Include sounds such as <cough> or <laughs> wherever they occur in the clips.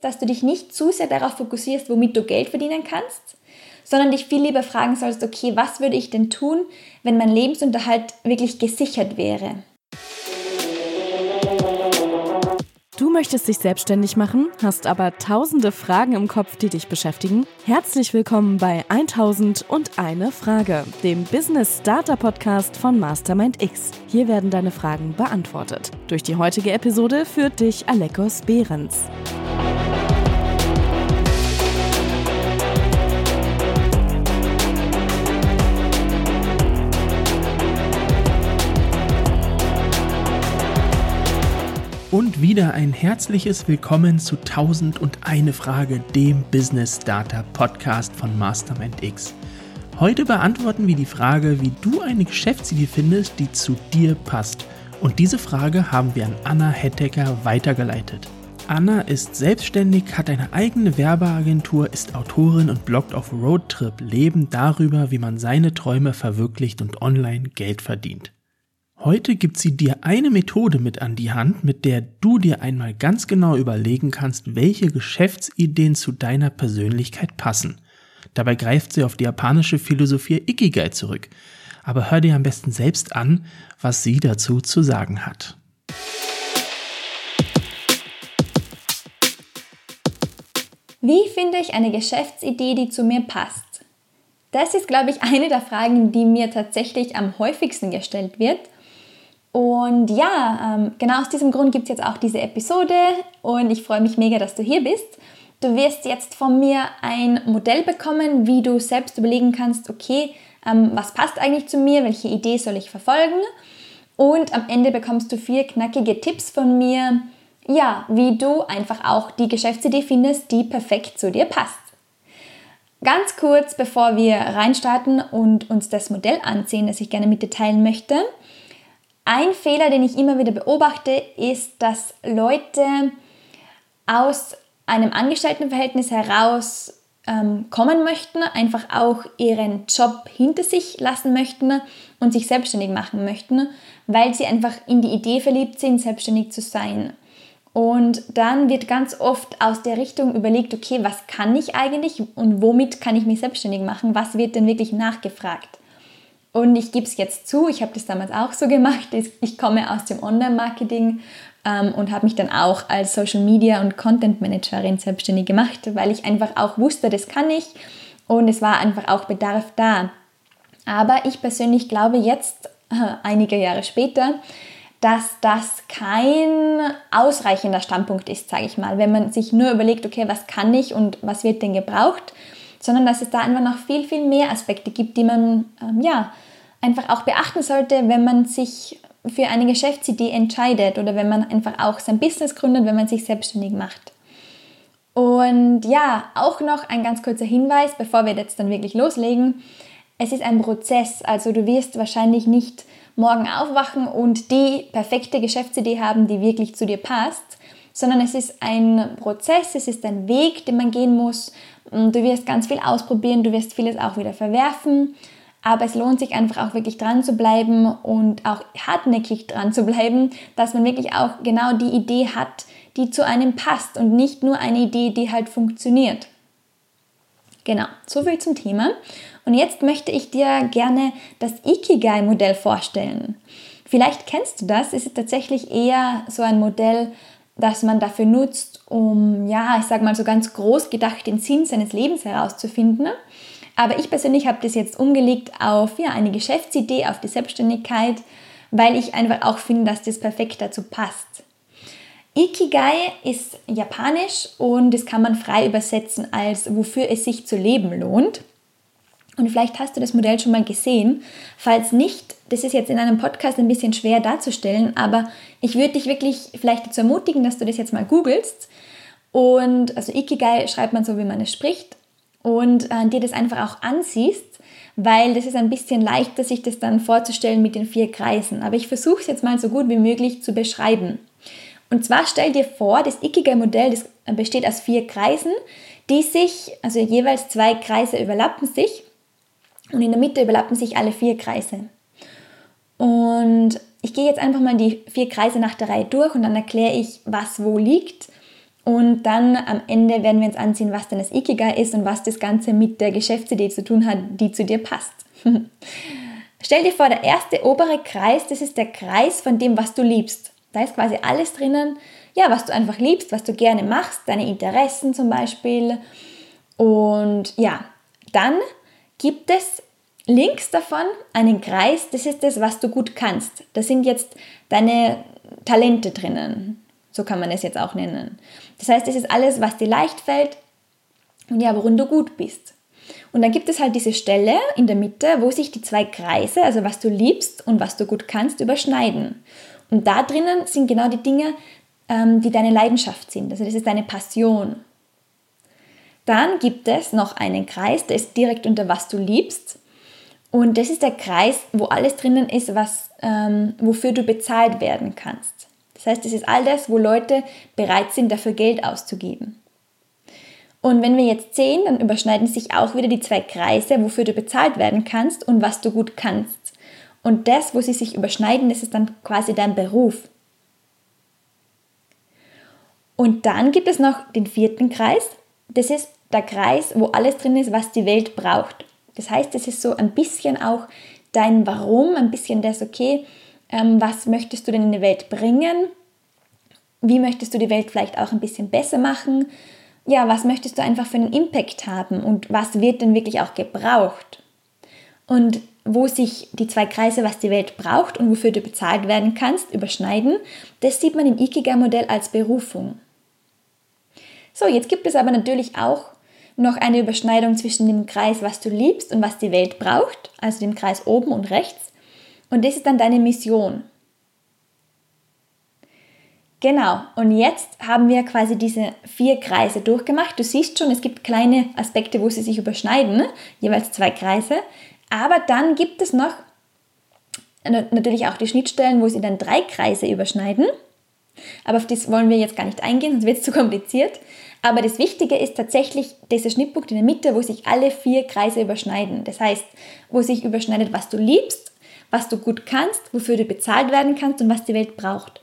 dass du dich nicht zu sehr darauf fokussierst, womit du Geld verdienen kannst, sondern dich viel lieber fragen sollst, okay, was würde ich denn tun, wenn mein Lebensunterhalt wirklich gesichert wäre? Du möchtest dich selbstständig machen, hast aber tausende Fragen im Kopf, die dich beschäftigen? Herzlich willkommen bei 1000 und eine Frage, dem Business Starter Podcast von Mastermind X. Hier werden deine Fragen beantwortet. Durch die heutige Episode führt dich Alekos Behrens. Wieder ein herzliches Willkommen zu 1001 Frage, dem Business Starter Podcast von Mastermind X. Heute beantworten wir die Frage, wie du eine Geschäftsidee findest, die zu dir passt. Und diese Frage haben wir an Anna Hettecker weitergeleitet. Anna ist selbstständig, hat eine eigene Werbeagentur, ist Autorin und bloggt auf Roadtrip Leben darüber, wie man seine Träume verwirklicht und online Geld verdient. Heute gibt sie dir eine Methode mit an die Hand, mit der du dir einmal ganz genau überlegen kannst, welche Geschäftsideen zu deiner Persönlichkeit passen. Dabei greift sie auf die japanische Philosophie Ikigai zurück. Aber hör dir am besten selbst an, was sie dazu zu sagen hat. Wie finde ich eine Geschäftsidee, die zu mir passt? Das ist, glaube ich, eine der Fragen, die mir tatsächlich am häufigsten gestellt wird und ja, ähm, genau aus diesem Grund gibt es jetzt auch diese Episode und ich freue mich mega, dass du hier bist. Du wirst jetzt von mir ein Modell bekommen, wie du selbst überlegen kannst, okay, ähm, was passt eigentlich zu mir, welche Idee soll ich verfolgen. Und am Ende bekommst du vier knackige Tipps von mir, ja, wie du einfach auch die Geschäftsidee findest, die perfekt zu dir passt. Ganz kurz, bevor wir reinstarten und uns das Modell ansehen, das ich gerne mit dir teilen möchte. Ein Fehler, den ich immer wieder beobachte, ist, dass Leute aus einem Angestelltenverhältnis heraus ähm, kommen möchten, einfach auch ihren Job hinter sich lassen möchten und sich selbstständig machen möchten, weil sie einfach in die Idee verliebt sind, selbstständig zu sein. Und dann wird ganz oft aus der Richtung überlegt, okay, was kann ich eigentlich und womit kann ich mich selbstständig machen? Was wird denn wirklich nachgefragt? Und ich gebe es jetzt zu, ich habe das damals auch so gemacht. Ich komme aus dem Online-Marketing ähm, und habe mich dann auch als Social Media und Content Managerin selbstständig gemacht, weil ich einfach auch wusste, das kann ich und es war einfach auch Bedarf da. Aber ich persönlich glaube jetzt, äh, einige Jahre später, dass das kein ausreichender Standpunkt ist, sage ich mal, wenn man sich nur überlegt, okay, was kann ich und was wird denn gebraucht, sondern dass es da einfach noch viel, viel mehr Aspekte gibt, die man ähm, ja einfach auch beachten sollte, wenn man sich für eine Geschäftsidee entscheidet oder wenn man einfach auch sein Business gründet, wenn man sich selbstständig macht. Und ja, auch noch ein ganz kurzer Hinweis, bevor wir jetzt dann wirklich loslegen. Es ist ein Prozess, also du wirst wahrscheinlich nicht morgen aufwachen und die perfekte Geschäftsidee haben, die wirklich zu dir passt, sondern es ist ein Prozess, es ist ein Weg, den man gehen muss Du wirst ganz viel ausprobieren, du wirst vieles auch wieder verwerfen, aber es lohnt sich einfach auch wirklich dran zu bleiben und auch hartnäckig dran zu bleiben, dass man wirklich auch genau die Idee hat, die zu einem passt und nicht nur eine Idee, die halt funktioniert. Genau, so viel zum Thema. Und jetzt möchte ich dir gerne das Ikigai-Modell vorstellen. Vielleicht kennst du das, es ist tatsächlich eher so ein Modell, das man dafür nutzt, um, ja, ich sage mal so ganz groß gedacht, den Sinn seines Lebens herauszufinden. Aber ich persönlich habe das jetzt umgelegt auf ja, eine Geschäftsidee, auf die Selbstständigkeit, weil ich einfach auch finde, dass das perfekt dazu passt. Ikigai ist japanisch und das kann man frei übersetzen als wofür es sich zu leben lohnt. Und vielleicht hast du das Modell schon mal gesehen. Falls nicht, das ist jetzt in einem Podcast ein bisschen schwer darzustellen, aber ich würde dich wirklich vielleicht dazu ermutigen, dass du das jetzt mal googelst. Und also Ikigai schreibt man so, wie man es spricht. Und äh, dir das einfach auch ansiehst, weil das ist ein bisschen leichter, sich das dann vorzustellen mit den vier Kreisen. Aber ich versuche es jetzt mal so gut wie möglich zu beschreiben. Und zwar stell dir vor, das Ikigai-Modell besteht aus vier Kreisen, die sich, also jeweils zwei Kreise überlappen sich und in der Mitte überlappen sich alle vier Kreise. Und ich gehe jetzt einfach mal die vier Kreise nach der Reihe durch und dann erkläre ich, was wo liegt. Und dann am Ende werden wir uns ansehen, was denn das Ikigai ist und was das Ganze mit der Geschäftsidee zu tun hat, die zu dir passt. <laughs> Stell dir vor, der erste obere Kreis, das ist der Kreis von dem, was du liebst. Da ist quasi alles drinnen, ja, was du einfach liebst, was du gerne machst, deine Interessen zum Beispiel. Und ja, dann gibt es links davon einen Kreis, das ist das, was du gut kannst. Da sind jetzt deine Talente drinnen. So kann man es jetzt auch nennen. Das heißt, es ist alles, was dir leicht fällt und ja, worin du gut bist. Und dann gibt es halt diese Stelle in der Mitte, wo sich die zwei Kreise, also was du liebst und was du gut kannst, überschneiden. Und da drinnen sind genau die Dinge, ähm, die deine Leidenschaft sind. Also das ist deine Passion. Dann gibt es noch einen Kreis, der ist direkt unter was du liebst. Und das ist der Kreis, wo alles drinnen ist, was, ähm, wofür du bezahlt werden kannst. Das heißt, es ist all das, wo Leute bereit sind, dafür Geld auszugeben. Und wenn wir jetzt sehen, dann überschneiden sich auch wieder die zwei Kreise, wofür du bezahlt werden kannst und was du gut kannst. Und das, wo sie sich überschneiden, das ist dann quasi dein Beruf. Und dann gibt es noch den vierten Kreis. Das ist der Kreis, wo alles drin ist, was die Welt braucht. Das heißt, es ist so ein bisschen auch dein Warum, ein bisschen das, okay, ähm, was möchtest du denn in die Welt bringen? Wie möchtest du die Welt vielleicht auch ein bisschen besser machen? Ja, was möchtest du einfach für einen Impact haben und was wird denn wirklich auch gebraucht? Und wo sich die zwei Kreise, was die Welt braucht und wofür du bezahlt werden kannst, überschneiden, das sieht man im Ikigai-Modell als Berufung. So, jetzt gibt es aber natürlich auch noch eine Überschneidung zwischen dem Kreis, was du liebst und was die Welt braucht, also dem Kreis oben und rechts. Und das ist dann deine Mission. Genau, und jetzt haben wir quasi diese vier Kreise durchgemacht. Du siehst schon, es gibt kleine Aspekte, wo sie sich überschneiden, ne? jeweils zwei Kreise. Aber dann gibt es noch natürlich auch die Schnittstellen, wo sie dann drei Kreise überschneiden. Aber auf das wollen wir jetzt gar nicht eingehen, sonst wird es zu kompliziert. Aber das Wichtige ist tatsächlich dieser Schnittpunkt in der Mitte, wo sich alle vier Kreise überschneiden. Das heißt, wo sich überschneidet, was du liebst, was du gut kannst, wofür du bezahlt werden kannst und was die Welt braucht.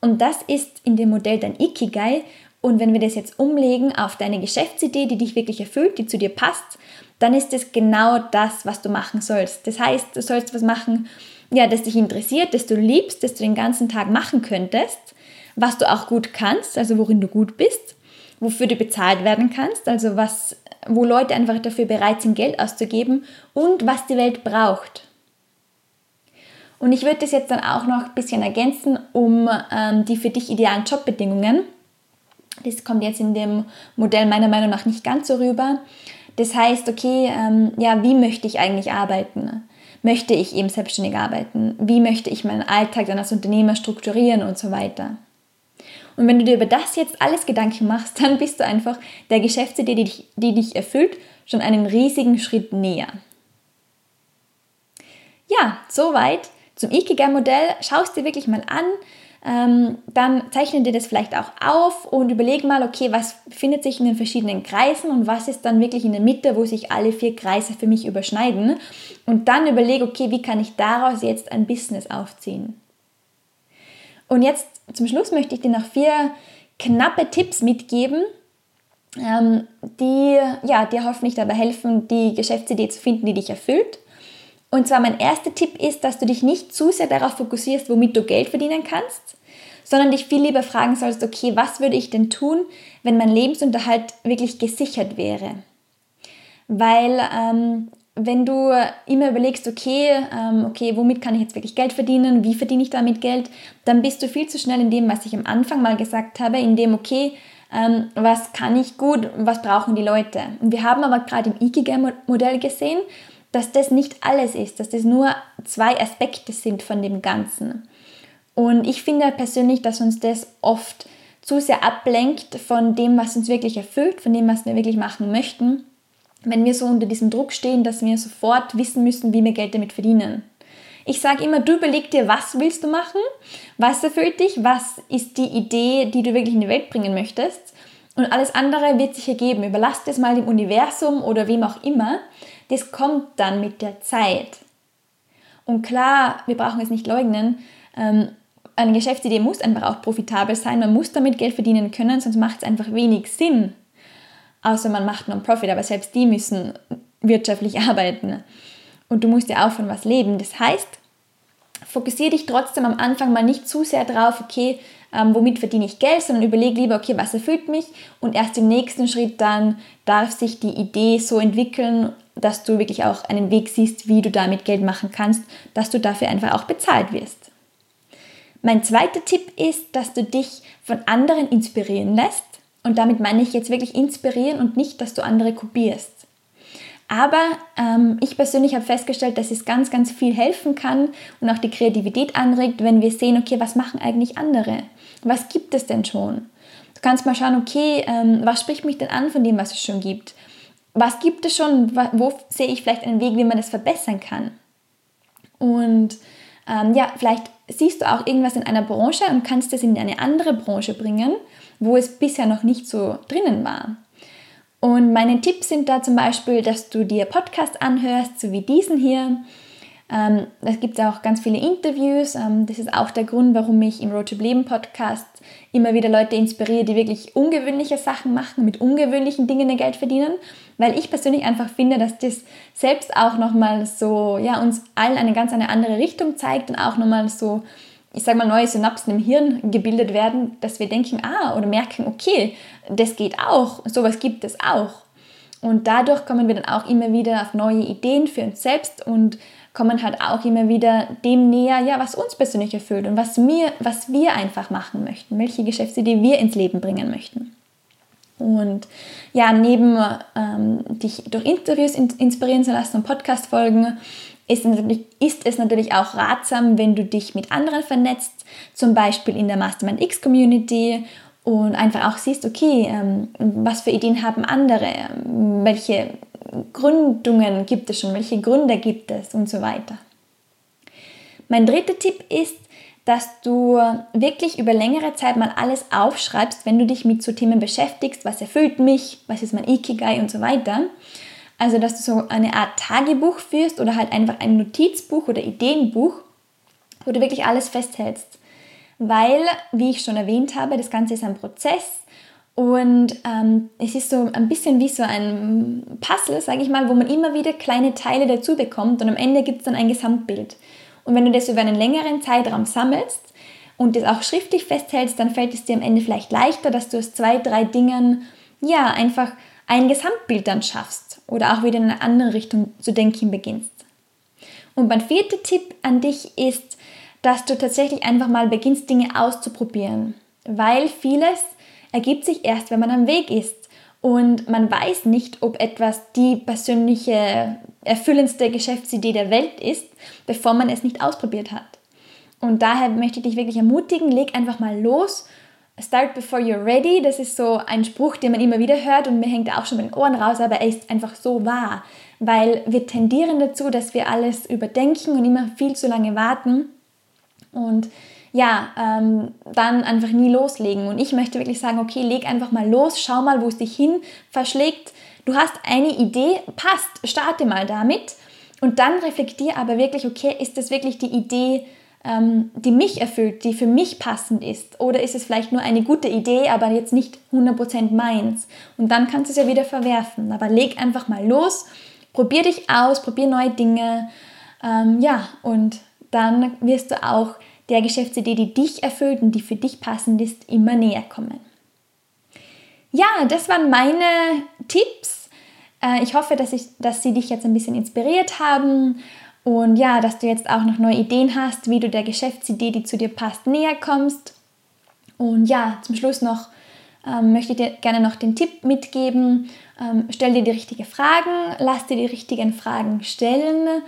Und das ist in dem Modell dein Ikigai. Und wenn wir das jetzt umlegen auf deine Geschäftsidee, die dich wirklich erfüllt, die zu dir passt, dann ist es genau das, was du machen sollst. Das heißt, du sollst was machen, ja, das dich interessiert, das du liebst, das du den ganzen Tag machen könntest, was du auch gut kannst, also worin du gut bist wofür du bezahlt werden kannst, also was, wo Leute einfach dafür bereit sind, Geld auszugeben und was die Welt braucht. Und ich würde das jetzt dann auch noch ein bisschen ergänzen um ähm, die für dich idealen Jobbedingungen. Das kommt jetzt in dem Modell meiner Meinung nach nicht ganz so rüber. Das heißt, okay, ähm, ja, wie möchte ich eigentlich arbeiten? Möchte ich eben selbstständig arbeiten? Wie möchte ich meinen Alltag dann als Unternehmer strukturieren und so weiter? Und wenn du dir über das jetzt alles Gedanken machst, dann bist du einfach der Geschäftsidee, die dich, die dich erfüllt, schon einen riesigen Schritt näher. Ja, soweit zum Ikigai-Modell. Schau es dir wirklich mal an. Ähm, dann zeichne dir das vielleicht auch auf und überleg mal, okay, was befindet sich in den verschiedenen Kreisen und was ist dann wirklich in der Mitte, wo sich alle vier Kreise für mich überschneiden. Und dann überlege, okay, wie kann ich daraus jetzt ein Business aufziehen. Und jetzt zum Schluss möchte ich dir noch vier knappe Tipps mitgeben, ähm, die ja, dir hoffentlich dabei helfen, die Geschäftsidee zu finden, die dich erfüllt. Und zwar mein erster Tipp ist, dass du dich nicht zu sehr darauf fokussierst, womit du Geld verdienen kannst, sondern dich viel lieber fragen sollst, okay, was würde ich denn tun, wenn mein Lebensunterhalt wirklich gesichert wäre? Weil ähm, wenn du immer überlegst, okay, ähm, okay, womit kann ich jetzt wirklich Geld verdienen, wie verdiene ich damit Geld, dann bist du viel zu schnell in dem, was ich am Anfang mal gesagt habe, in dem, okay, ähm, was kann ich gut, was brauchen die Leute. Und wir haben aber gerade im Ikigai-Modell gesehen, dass das nicht alles ist, dass das nur zwei Aspekte sind von dem Ganzen. Und ich finde persönlich, dass uns das oft zu sehr ablenkt von dem, was uns wirklich erfüllt, von dem, was wir wirklich machen möchten wenn wir so unter diesem Druck stehen, dass wir sofort wissen müssen, wie wir Geld damit verdienen. Ich sage immer, du überleg dir, was willst du machen, was erfüllt dich, was ist die Idee, die du wirklich in die Welt bringen möchtest. Und alles andere wird sich ergeben. Überlass das mal dem Universum oder wem auch immer. Das kommt dann mit der Zeit. Und klar, wir brauchen es nicht leugnen, ähm, eine Geschäftsidee muss einfach auch profitabel sein. Man muss damit Geld verdienen können, sonst macht es einfach wenig Sinn. Außer man macht Non-Profit, aber selbst die müssen wirtschaftlich <laughs> arbeiten. Und du musst ja auch von was leben. Das heißt, fokussiere dich trotzdem am Anfang mal nicht zu sehr drauf, okay, ähm, womit verdiene ich Geld, sondern überleg lieber, okay, was erfüllt mich und erst im nächsten Schritt dann darf sich die Idee so entwickeln, dass du wirklich auch einen Weg siehst, wie du damit Geld machen kannst, dass du dafür einfach auch bezahlt wirst. Mein zweiter Tipp ist, dass du dich von anderen inspirieren lässt. Und damit meine ich jetzt wirklich inspirieren und nicht, dass du andere kopierst. Aber ähm, ich persönlich habe festgestellt, dass es ganz, ganz viel helfen kann und auch die Kreativität anregt, wenn wir sehen, okay, was machen eigentlich andere? Was gibt es denn schon? Du kannst mal schauen, okay, ähm, was spricht mich denn an von dem, was es schon gibt? Was gibt es schon? Wo sehe ich vielleicht einen Weg, wie man das verbessern kann? Und ähm, ja, vielleicht siehst du auch irgendwas in einer Branche und kannst es in eine andere Branche bringen, wo es bisher noch nicht so drinnen war. Und meine Tipps sind da zum Beispiel, dass du dir Podcasts anhörst, so wie diesen hier. Ähm, es gibt auch ganz viele Interviews. Ähm, das ist auch der Grund, warum ich im Road to Leben Podcast immer wieder Leute inspiriere, die wirklich ungewöhnliche Sachen machen, mit ungewöhnlichen Dingen ihr Geld verdienen. Weil ich persönlich einfach finde, dass das selbst auch nochmal so, ja, uns allen eine ganz eine andere Richtung zeigt und auch nochmal so ich sage mal, neue Synapsen im Hirn gebildet werden, dass wir denken, ah, oder merken, okay, das geht auch, sowas gibt es auch. Und dadurch kommen wir dann auch immer wieder auf neue Ideen für uns selbst und kommen halt auch immer wieder dem näher, ja, was uns persönlich erfüllt und was, mir, was wir einfach machen möchten, welche Geschäftsidee wir ins Leben bringen möchten. Und ja, neben ähm, dich durch Interviews inspirieren zu lassen und Podcast-Folgen, ist, ist es natürlich auch ratsam, wenn du dich mit anderen vernetzt, zum Beispiel in der Mastermind X Community und einfach auch siehst, okay, ähm, was für Ideen haben andere, welche Gründungen gibt es schon, welche Gründer gibt es und so weiter. Mein dritter Tipp ist, dass du wirklich über längere Zeit mal alles aufschreibst, wenn du dich mit so Themen beschäftigst, was erfüllt mich, was ist mein Ikigai und so weiter. Also, dass du so eine Art Tagebuch führst oder halt einfach ein Notizbuch oder Ideenbuch, wo du wirklich alles festhältst. Weil, wie ich schon erwähnt habe, das Ganze ist ein Prozess und ähm, es ist so ein bisschen wie so ein Puzzle, sage ich mal, wo man immer wieder kleine Teile dazu bekommt und am Ende gibt es dann ein Gesamtbild. Und wenn du das über einen längeren Zeitraum sammelst und das auch schriftlich festhältst, dann fällt es dir am Ende vielleicht leichter, dass du aus zwei, drei Dingen ja einfach ein Gesamtbild dann schaffst oder auch wieder in eine andere Richtung zu denken beginnst. Und mein vierter Tipp an dich ist, dass du tatsächlich einfach mal beginnst, Dinge auszuprobieren, weil vieles ergibt sich erst, wenn man am Weg ist und man weiß nicht, ob etwas die persönliche, erfüllendste Geschäftsidee der Welt ist, bevor man es nicht ausprobiert hat. Und daher möchte ich dich wirklich ermutigen, leg einfach mal los Start before you're ready, das ist so ein Spruch, den man immer wieder hört und mir hängt auch schon mit den Ohren raus, aber er ist einfach so wahr, weil wir tendieren dazu, dass wir alles überdenken und immer viel zu lange warten und ja, ähm, dann einfach nie loslegen. Und ich möchte wirklich sagen, okay, leg einfach mal los, schau mal, wo es dich hin verschlägt. Du hast eine Idee, passt, starte mal damit und dann reflektier aber wirklich, okay, ist das wirklich die Idee, ähm, die mich erfüllt, die für mich passend ist? Oder ist es vielleicht nur eine gute Idee, aber jetzt nicht 100% meins? Und dann kannst du es ja wieder verwerfen. Aber leg einfach mal los, probier dich aus, probier neue Dinge. Ähm, ja, und dann wirst du auch der Geschäftsidee, die dich erfüllt und die für dich passend ist, immer näher kommen. Ja, das waren meine Tipps. Äh, ich hoffe, dass, ich, dass sie dich jetzt ein bisschen inspiriert haben und ja, dass du jetzt auch noch neue Ideen hast, wie du der Geschäftsidee, die zu dir passt, näher kommst. Und ja, zum Schluss noch ähm, möchte ich dir gerne noch den Tipp mitgeben. Ähm, stell dir die richtigen Fragen, lass dir die richtigen Fragen stellen.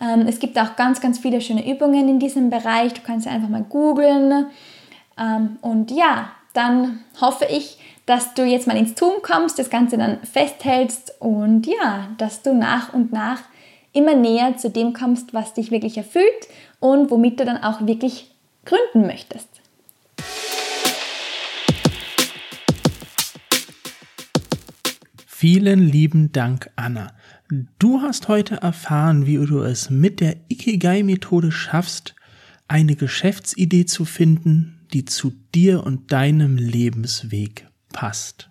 Ähm, es gibt auch ganz, ganz viele schöne Übungen in diesem Bereich. Du kannst einfach mal googeln. Ähm, und ja, dann hoffe ich, dass du jetzt mal ins Tun kommst, das Ganze dann festhältst und ja, dass du nach und nach immer näher zu dem kommst, was dich wirklich erfüllt und womit du dann auch wirklich gründen möchtest. Vielen lieben Dank, Anna. Du hast heute erfahren, wie du es mit der Ikigai-Methode schaffst, eine Geschäftsidee zu finden, die zu dir und deinem Lebensweg passt.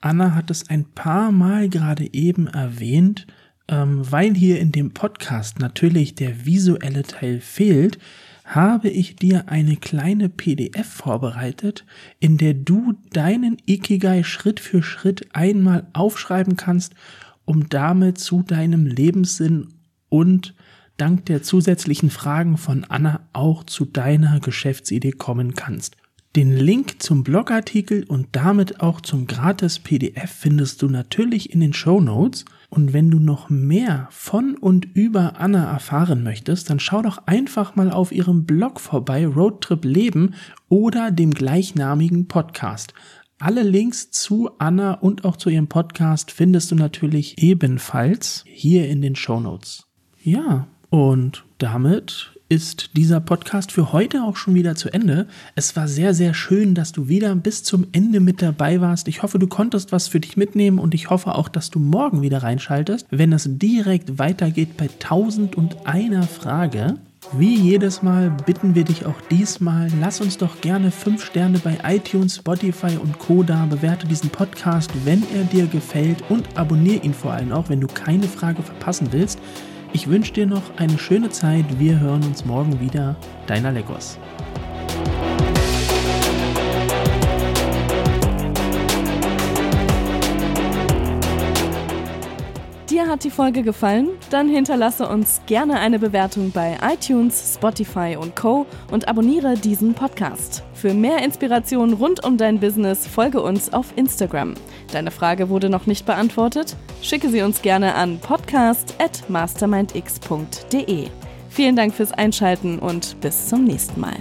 Anna hat es ein paar Mal gerade eben erwähnt, ähm, weil hier in dem Podcast natürlich der visuelle Teil fehlt, habe ich dir eine kleine PDF vorbereitet, in der du deinen Ikigai Schritt für Schritt einmal aufschreiben kannst, um damit zu deinem Lebenssinn und dank der zusätzlichen Fragen von Anna auch zu deiner Geschäftsidee kommen kannst. Den Link zum Blogartikel und damit auch zum gratis PDF findest du natürlich in den Show Notes. Und wenn du noch mehr von und über Anna erfahren möchtest, dann schau doch einfach mal auf ihrem Blog vorbei, Roadtrip Leben oder dem gleichnamigen Podcast. Alle Links zu Anna und auch zu ihrem Podcast findest du natürlich ebenfalls hier in den Show Notes. Ja, und damit ist dieser Podcast für heute auch schon wieder zu Ende. Es war sehr, sehr schön, dass du wieder bis zum Ende mit dabei warst. Ich hoffe, du konntest was für dich mitnehmen und ich hoffe auch, dass du morgen wieder reinschaltest, wenn es direkt weitergeht bei 1001 Frage. Wie jedes Mal bitten wir dich auch diesmal, lass uns doch gerne 5 Sterne bei iTunes, Spotify und Co. da, bewerte diesen Podcast, wenn er dir gefällt und abonniere ihn vor allem auch, wenn du keine Frage verpassen willst. Ich wünsche dir noch eine schöne Zeit. Wir hören uns morgen wieder. Deiner Legos. Dir hat die Folge gefallen? Dann hinterlasse uns gerne eine Bewertung bei iTunes, Spotify und Co. und abonniere diesen Podcast. Für mehr Inspiration rund um dein Business folge uns auf Instagram. Deine Frage wurde noch nicht beantwortet? Schicke sie uns gerne an podcast@mastermindx.de. Vielen Dank fürs Einschalten und bis zum nächsten Mal.